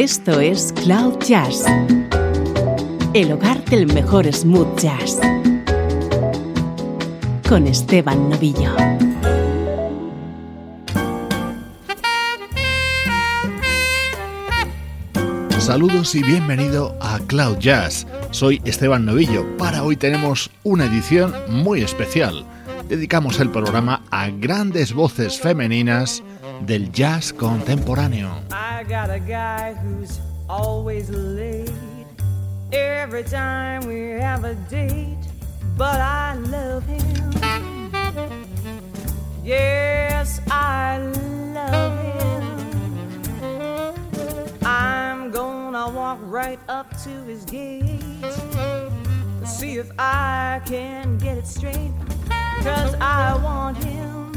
Esto es Cloud Jazz, el hogar del mejor smooth jazz, con Esteban Novillo. Saludos y bienvenido a Cloud Jazz. Soy Esteban Novillo. Para hoy tenemos una edición muy especial. Dedicamos el programa a grandes voces femeninas del jazz contemporáneo. I got a guy who's always late every time we have a date, but I love him. Yes, I love him. I'm gonna walk right up to his gate, see if I can get it straight, cause I want him.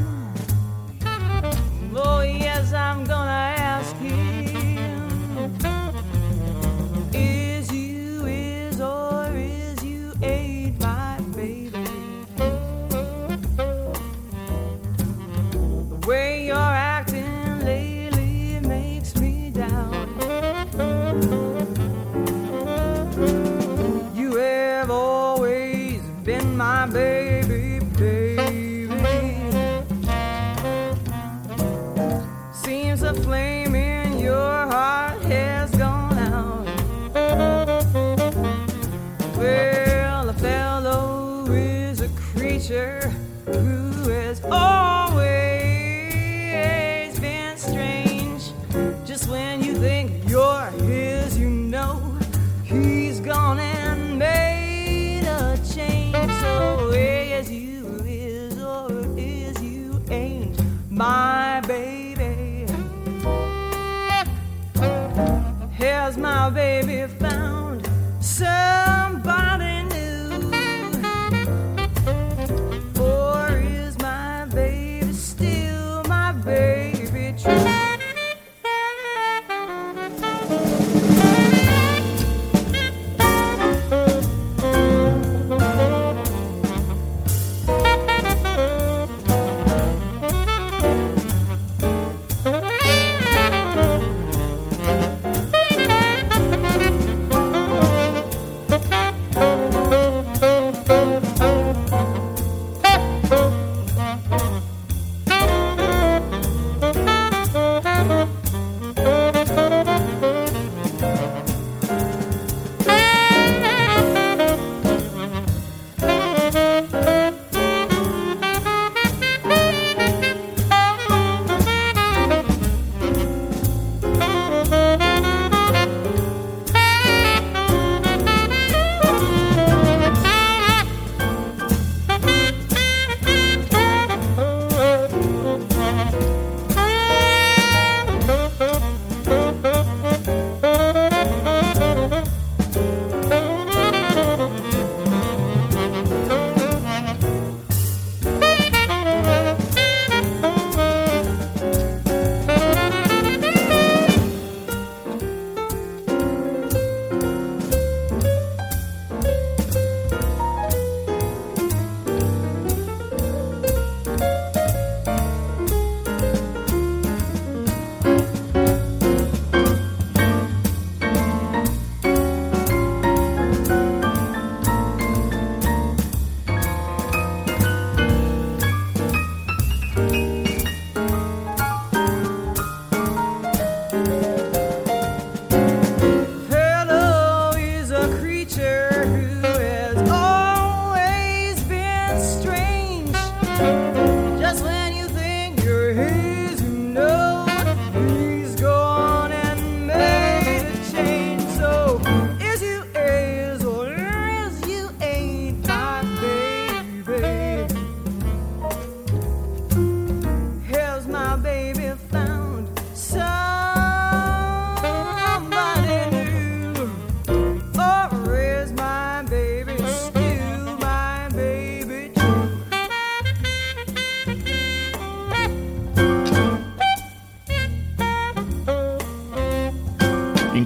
Oh, yes, I'm gonna ask him.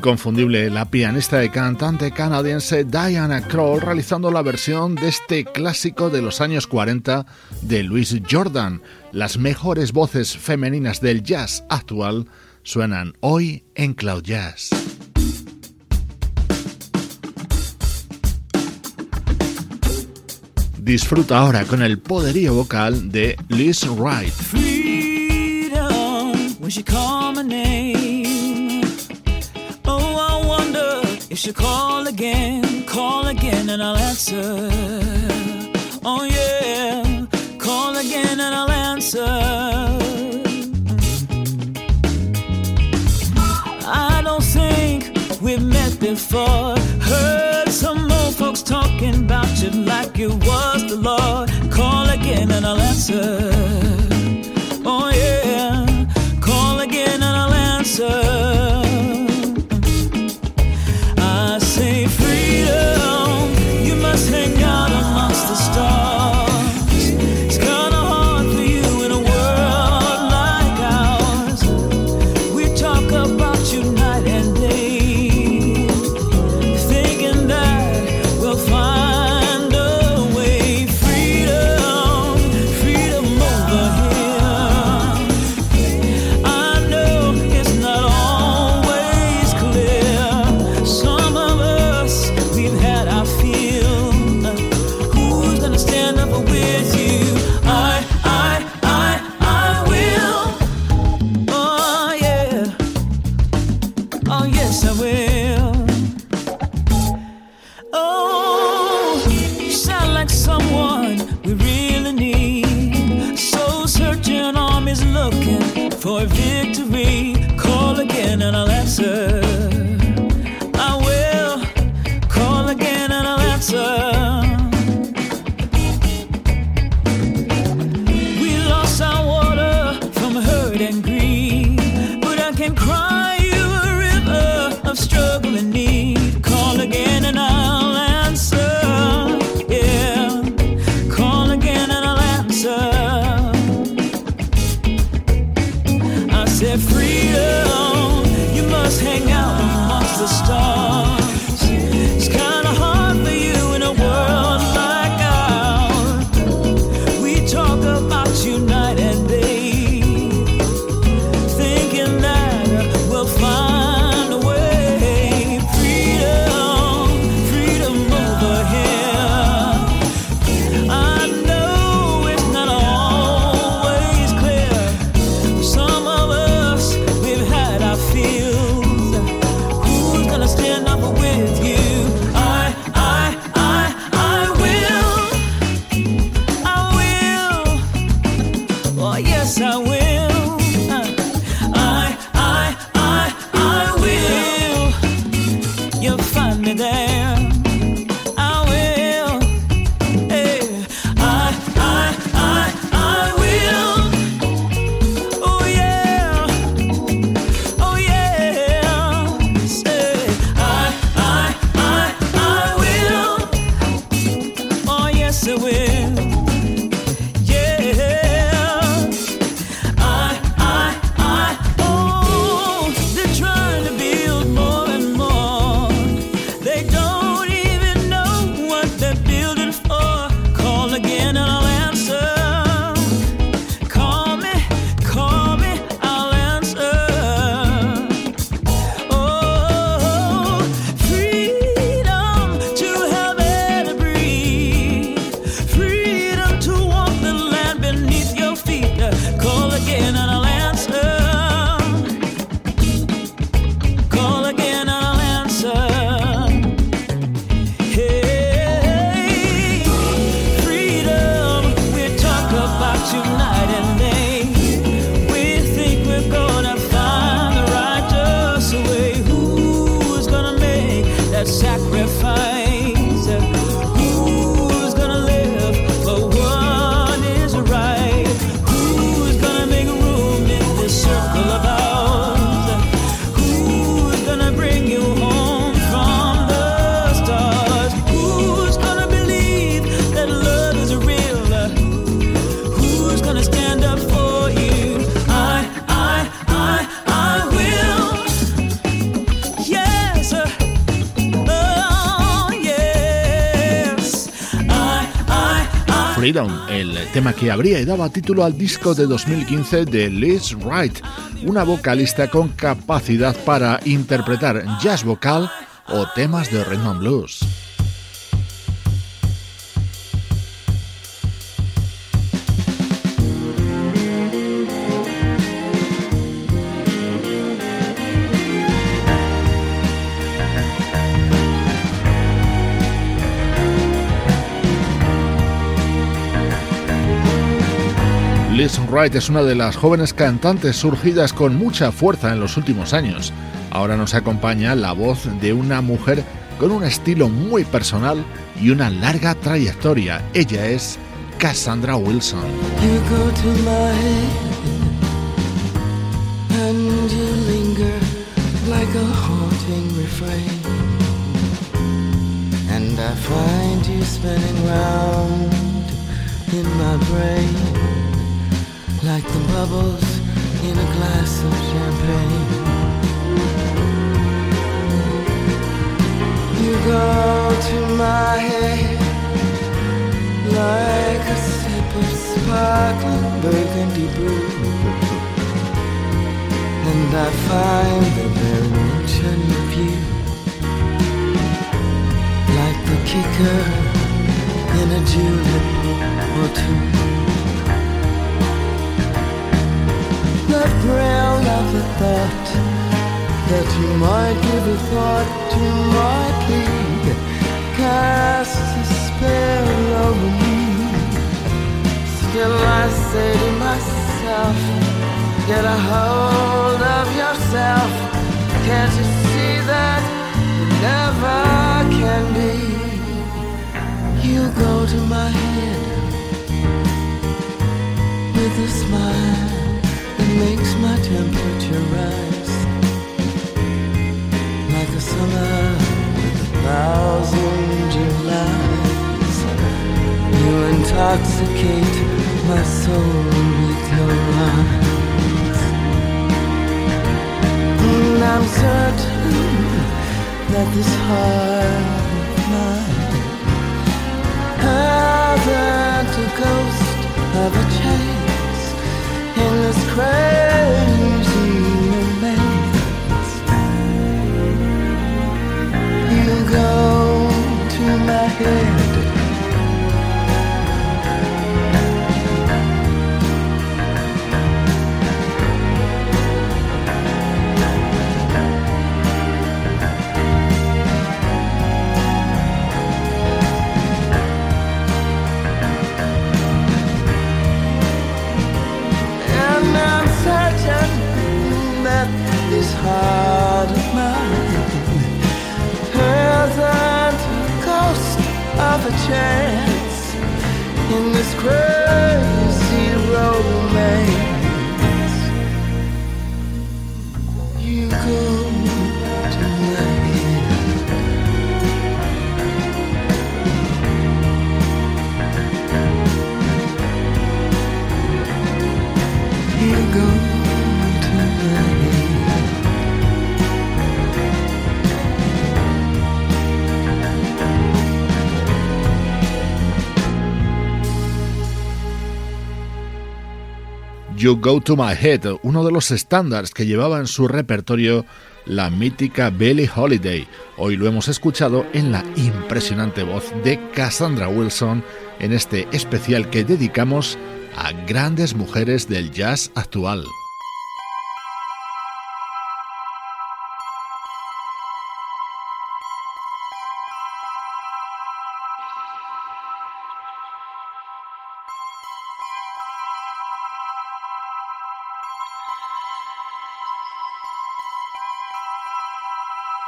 inconfundible, la pianista y cantante canadiense Diana Kroll realizando la versión de este clásico de los años 40 de Louis Jordan. Las mejores voces femeninas del jazz actual suenan hoy en Cloud Jazz. Disfruta ahora con el poderío vocal de Liz Wright. You should call again, call again, and I'll answer. Oh, yeah, call again, and I'll answer. I don't think we've met before. Heard some old folks talking about you like you was the Lord. Call again, and I'll answer. Oh, yeah, call again, and I'll answer. Tema que abría y daba título al disco de 2015 de Liz Wright, una vocalista con capacidad para interpretar jazz vocal o temas de rhythm and blues. Wright es una de las jóvenes cantantes surgidas con mucha fuerza en los últimos años. Ahora nos acompaña la voz de una mujer con un estilo muy personal y una larga trayectoria. Ella es Cassandra Wilson. In my brain. Like the bubbles in a glass of champagne. You go to my head like a sip of sparkling burgundy brew. And I find the very mention of you like the kicker in a julep or two. The thrill of the thought that you might give a thought to my plea. Cast a spell over me. Still, I say to myself, get a hold of yourself. Can't you see that you never can be? You go to my head with a smile makes my temperature rise like a summer with a thousand Julys. You intoxicate my soul with your eyes, and I'm certain that this heart You Go to My Head, uno de los estándares que llevaba en su repertorio la mítica Billie Holiday. Hoy lo hemos escuchado en la impresionante voz de Cassandra Wilson en este especial que dedicamos a grandes mujeres del jazz actual.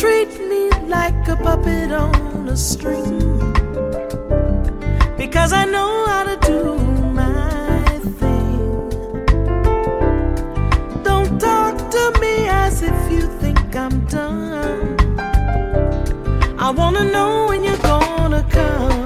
treat me like a puppet on a string. Because I know how to do my thing. Don't talk to me as if you think I'm done. I wanna know when you're gonna come.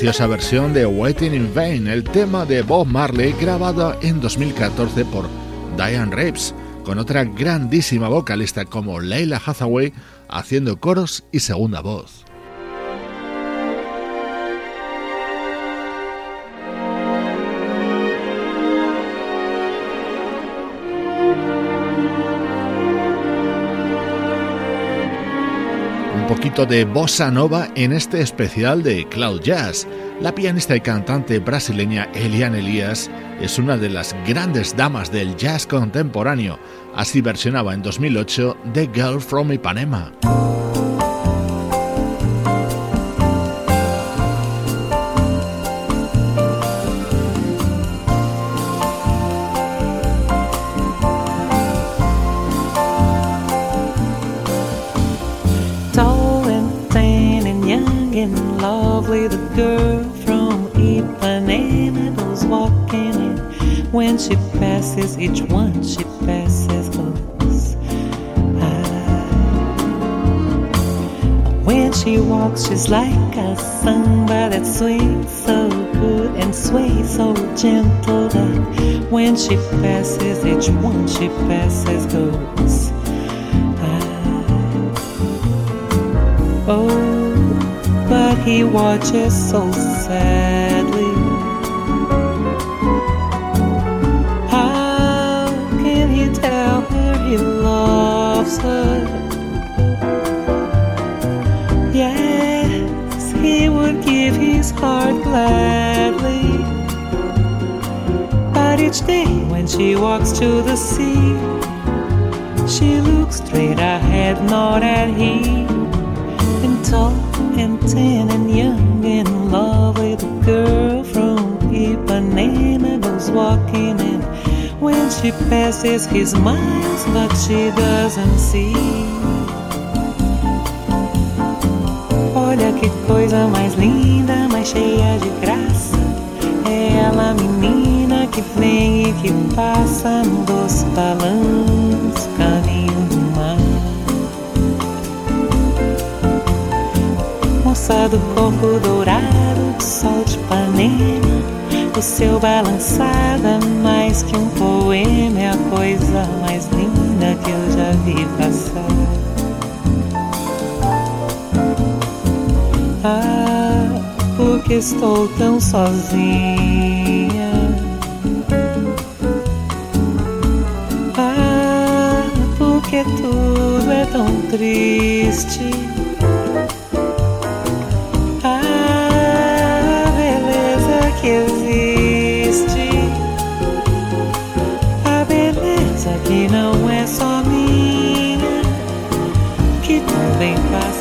preciosa versión de Waiting in Vain, el tema de Bob Marley grabada en 2014 por Diane Reeves, con otra grandísima vocalista como Leila Hathaway haciendo coros y segunda voz. Poquito de bossa nova en este especial de Cloud Jazz. La pianista y cantante brasileña Eliane Elias es una de las grandes damas del jazz contemporáneo. Así versionaba en 2008 The Girl from Ipanema. Lovely the girl from Ipanema goes walking in. When she passes, each one she passes goes. When she walks, she's like a samba that swings so good and sways so gentle that when she passes, each one she passes goes. Ah. Oh but he watches so sadly. How can he tell her he loves her? Yes, he would give his heart gladly. But each day when she walks to the sea, she looks straight ahead, not at him, and talks and ten and young and lovely. The girl from Ipanema goes walking in. When she passes, he smiles, but she doesn't see. Olha que coisa mais linda, mais cheia de graça. É ela, menina, que vem e que passa no doce do corpo dourado, do sol de Ipanema. O seu balançada mais que um poema é a coisa mais linda que eu já vi passar. Ah, porque estou tão sozinha. Ah, porque tudo é tão triste.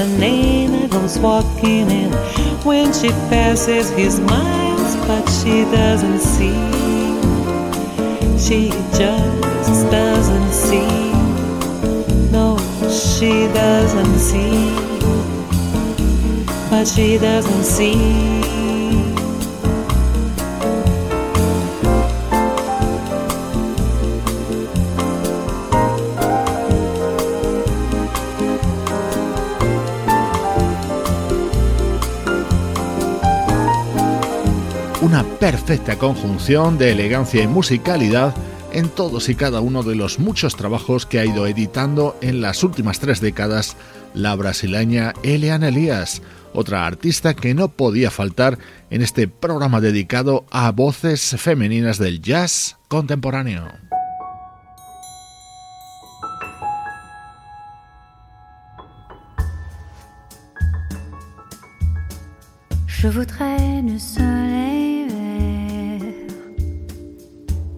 Ipanema goes walking in. When she passes, he smiles, but she doesn't see. She just doesn't see. No, she doesn't see. But she doesn't see. perfecta conjunción de elegancia y musicalidad en todos y cada uno de los muchos trabajos que ha ido editando en las últimas tres décadas la brasileña Elian Elias, otra artista que no podía faltar en este programa dedicado a voces femeninas del jazz contemporáneo.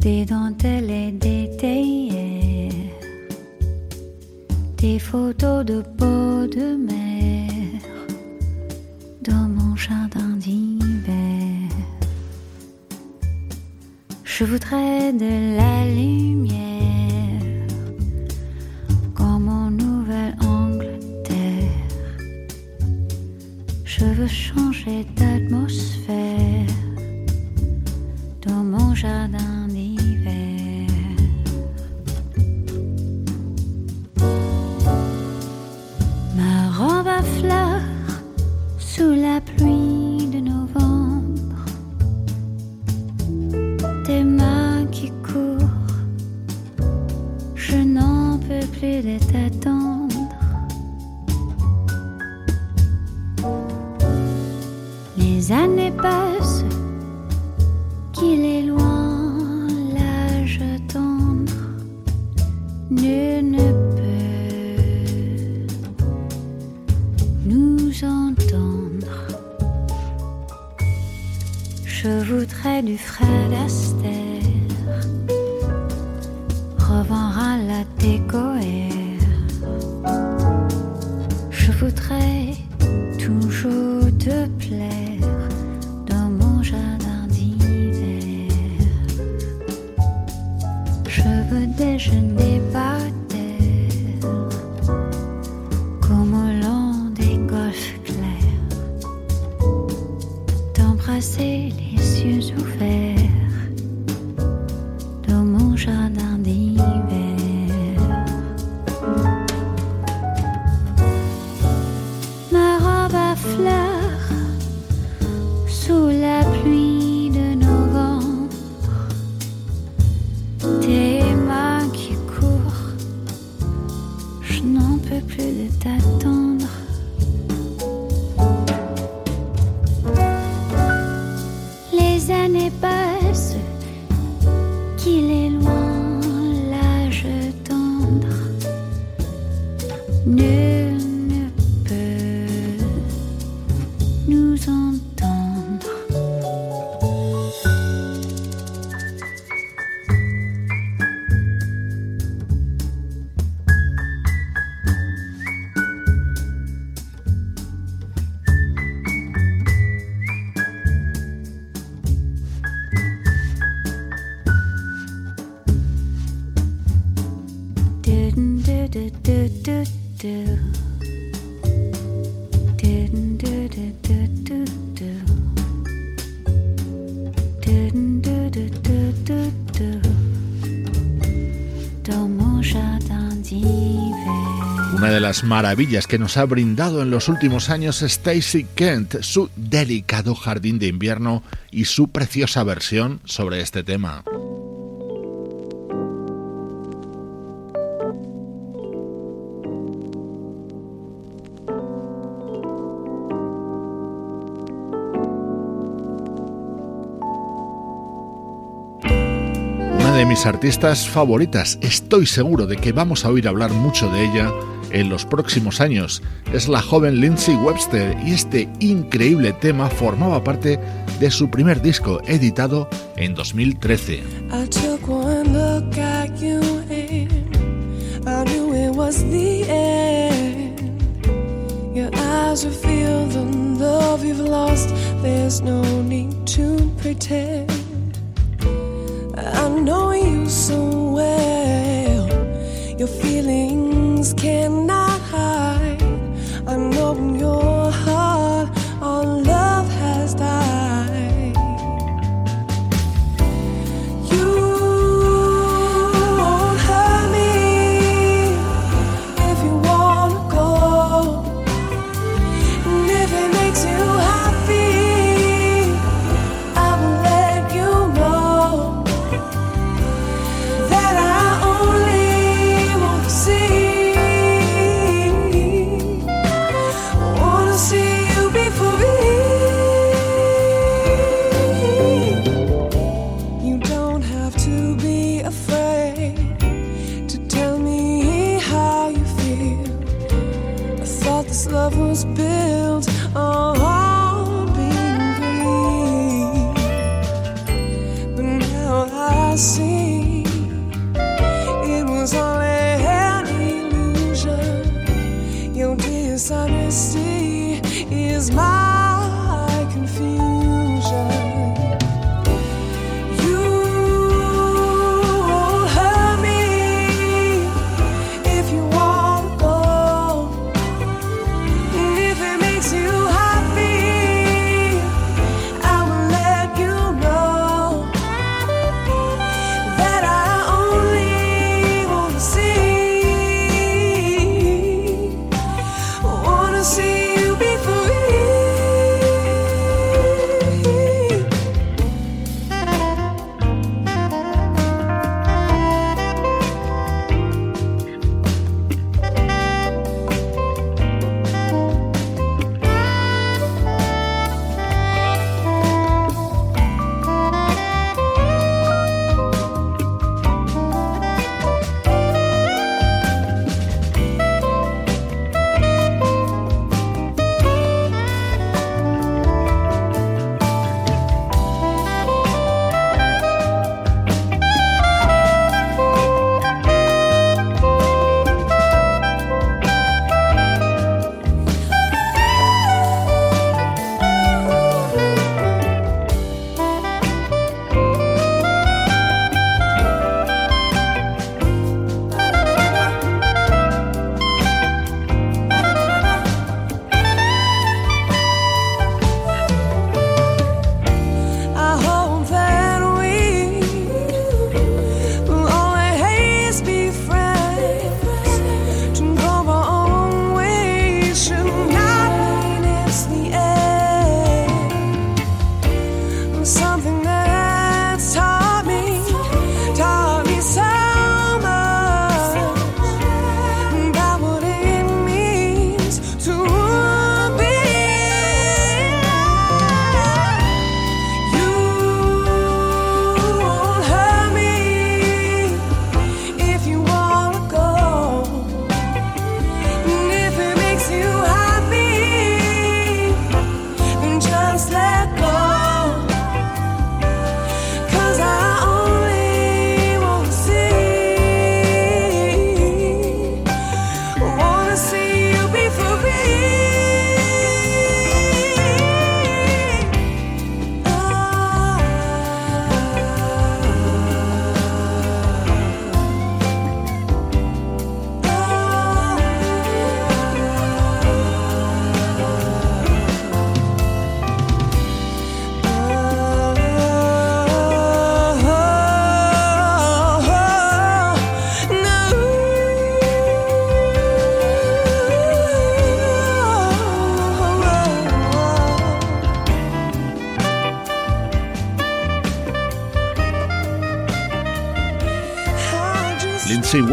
Des dentelles et des théières, des photos de peau de mer dans mon jardin d'hiver. Je voudrais de la lumière comme en Nouvelle-Angleterre. Je veux changer d'atmosphère dans mon jardin Nie. Las maravillas que nos ha brindado en los últimos años Stacy Kent, su delicado jardín de invierno y su preciosa versión sobre este tema. Una de mis artistas favoritas, estoy seguro de que vamos a oír hablar mucho de ella en los próximos años. Es la joven Lindsay Webster y este increíble tema formaba parte de su primer disco editado en 2013. I know you so well. things can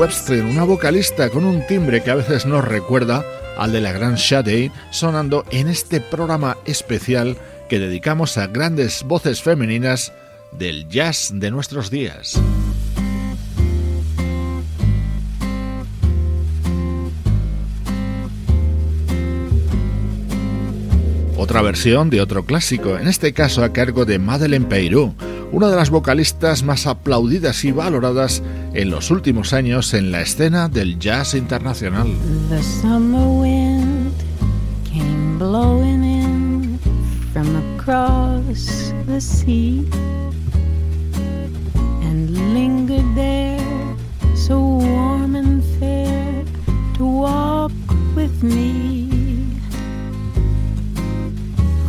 Una vocalista con un timbre que a veces nos recuerda al de la gran Sade, sonando en este programa especial que dedicamos a grandes voces femeninas del jazz de nuestros días. Otra versión de otro clásico, en este caso a cargo de Madeleine Peyrou, una de las vocalistas más aplaudidas y valoradas en los últimos años en la escena del jazz internacional. The summer wind came blowing in from across the sea and lingered there so warm and fair to walk with me.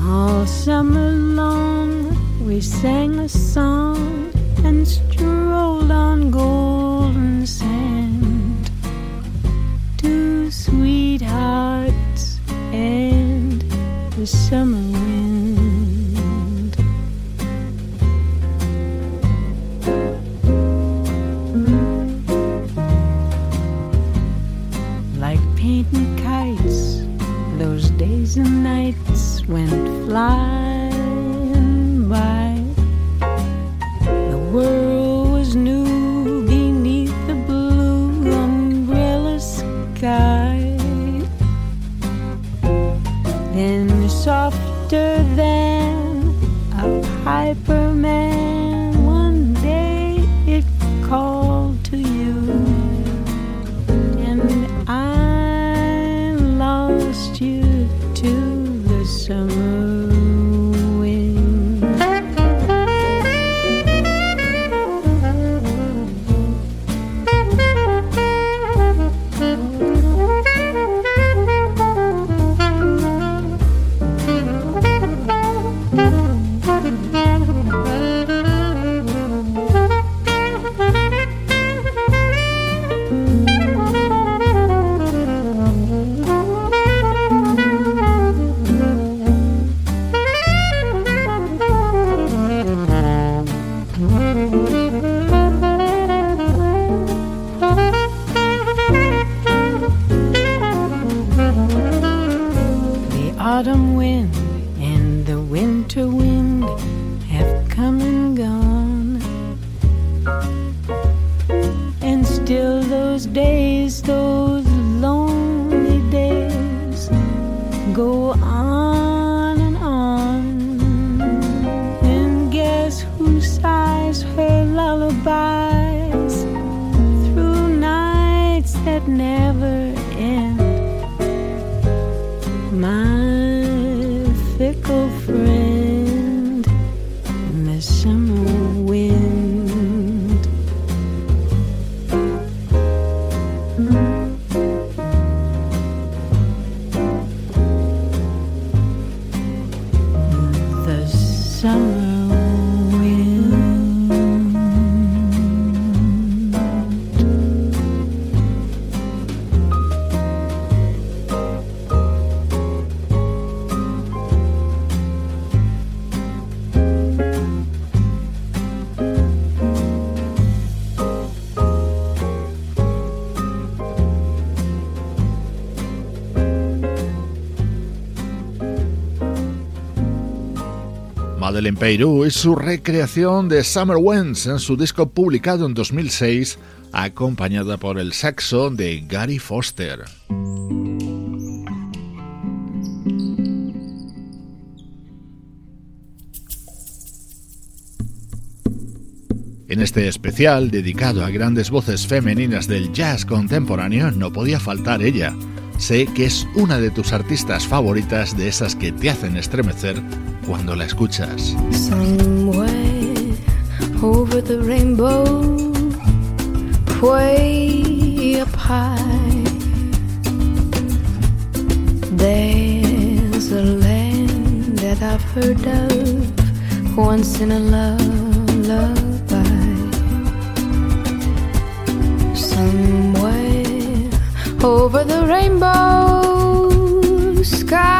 All summer long we sang a song and strolled on golden sand. Two sweethearts and the summer wind. Madeleine Peyrou y su recreación de Summer Winds en su disco publicado en 2006, acompañada por el saxo de Gary Foster. En este especial dedicado a grandes voces femeninas del jazz contemporáneo no podía faltar ella. Sé que es una de tus artistas favoritas de esas que te hacen estremecer cuando la escuchas. Somewhere over the rainbow, way up high, there's a land that I've heard of once in a lullaby. Somewhere over the rainbow, skies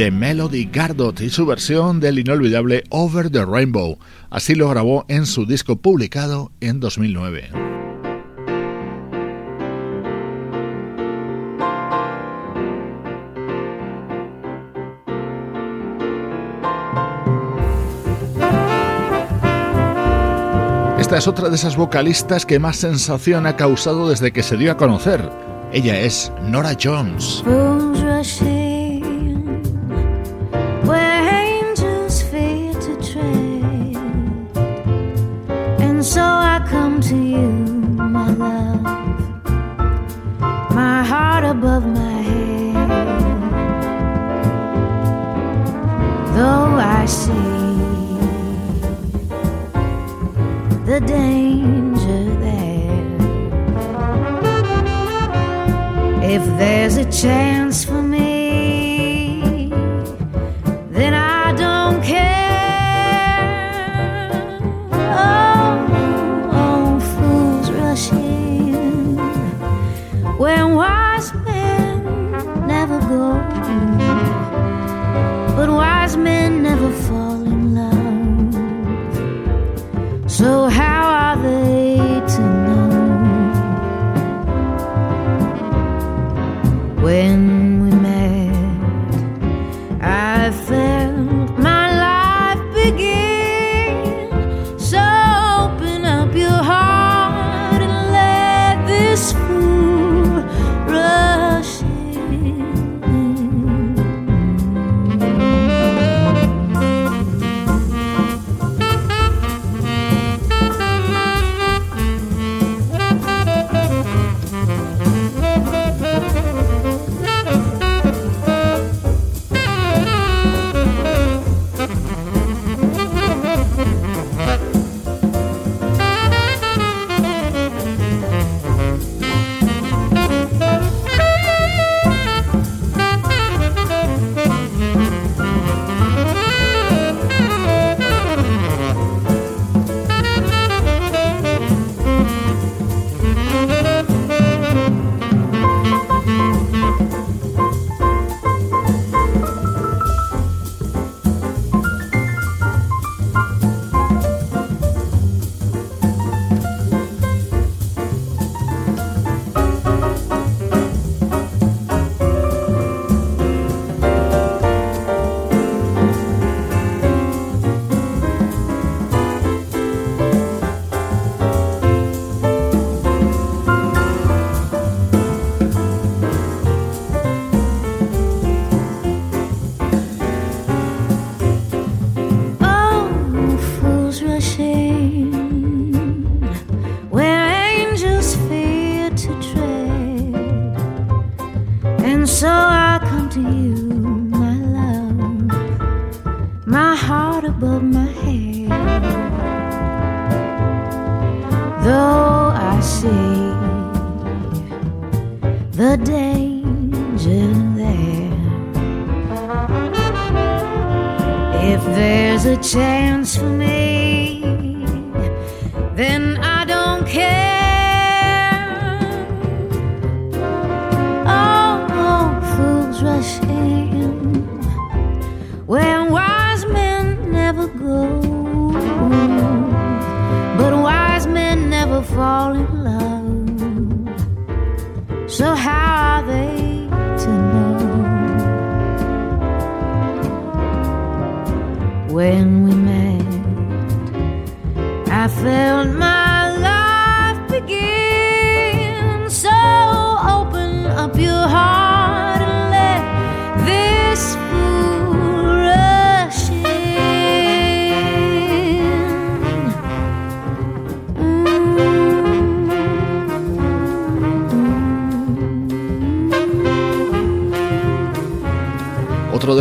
de Melody Gardot y su versión del inolvidable Over the Rainbow. Así lo grabó en su disco publicado en 2009. Esta es otra de esas vocalistas que más sensación ha causado desde que se dio a conocer. Ella es Nora Jones. so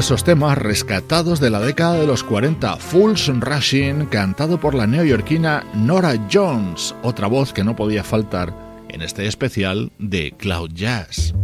esos temas rescatados de la década de los 40, Fools Rushing, cantado por la neoyorquina Nora Jones, otra voz que no podía faltar en este especial de Cloud Jazz.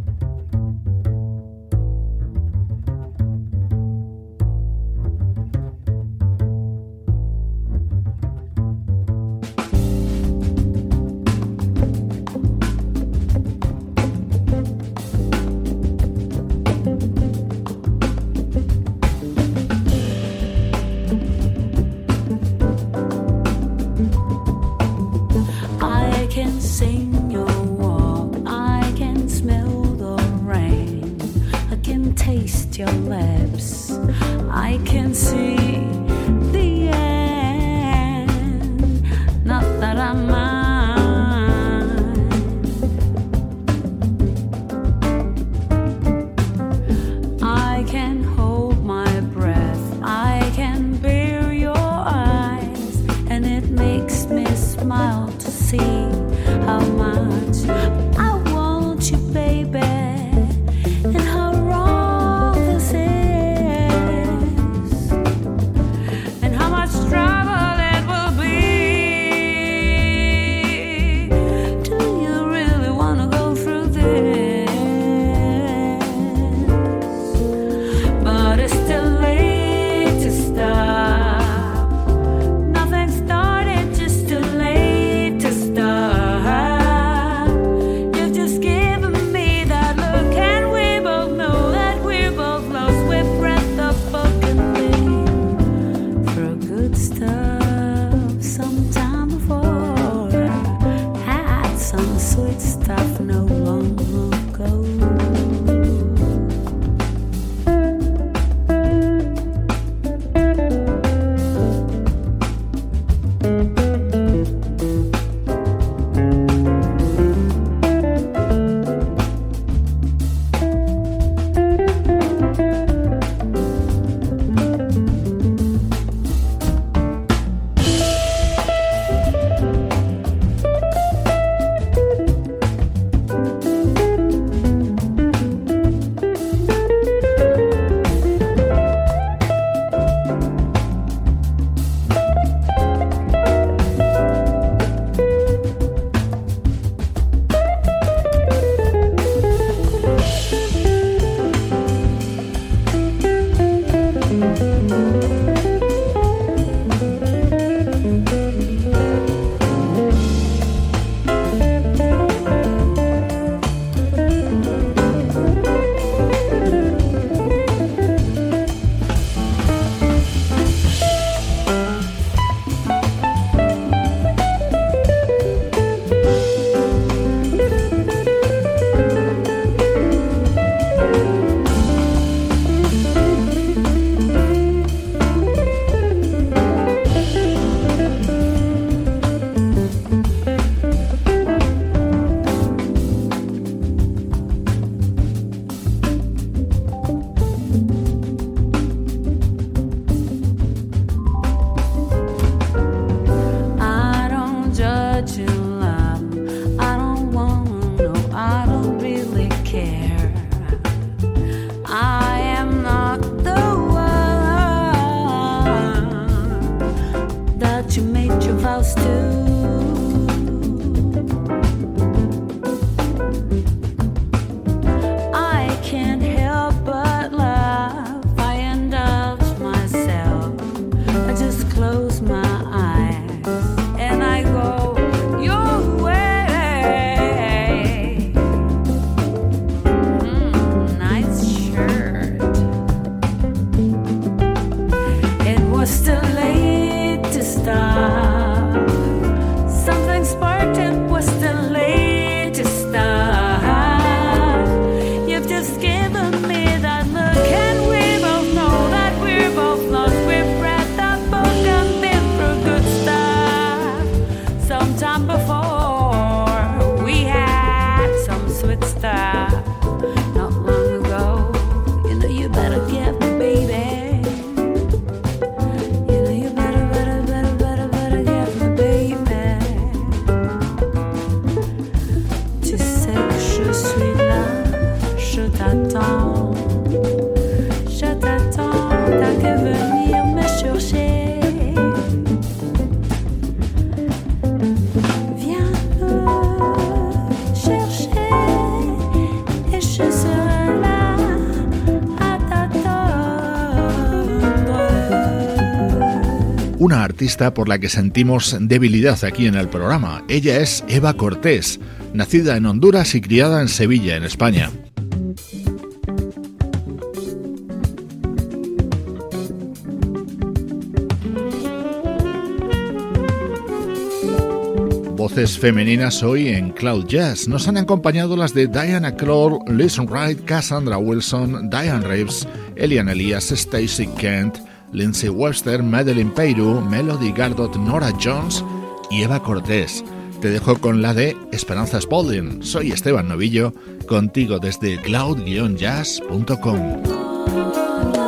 Por la que sentimos debilidad aquí en el programa. Ella es Eva Cortés, nacida en Honduras y criada en Sevilla, en España. Voces femeninas hoy en Cloud Jazz. Nos han acompañado las de Diana Kroll, Liz Wright, Cassandra Wilson, Diane Reeves, Elian Elias, Stacy Kent, Lindsay Webster, Madeline Peyru, Melody Gardot, Nora Jones y Eva Cortés. Te dejo con la de Esperanza Spalding. Soy Esteban Novillo, contigo desde cloud-jazz.com.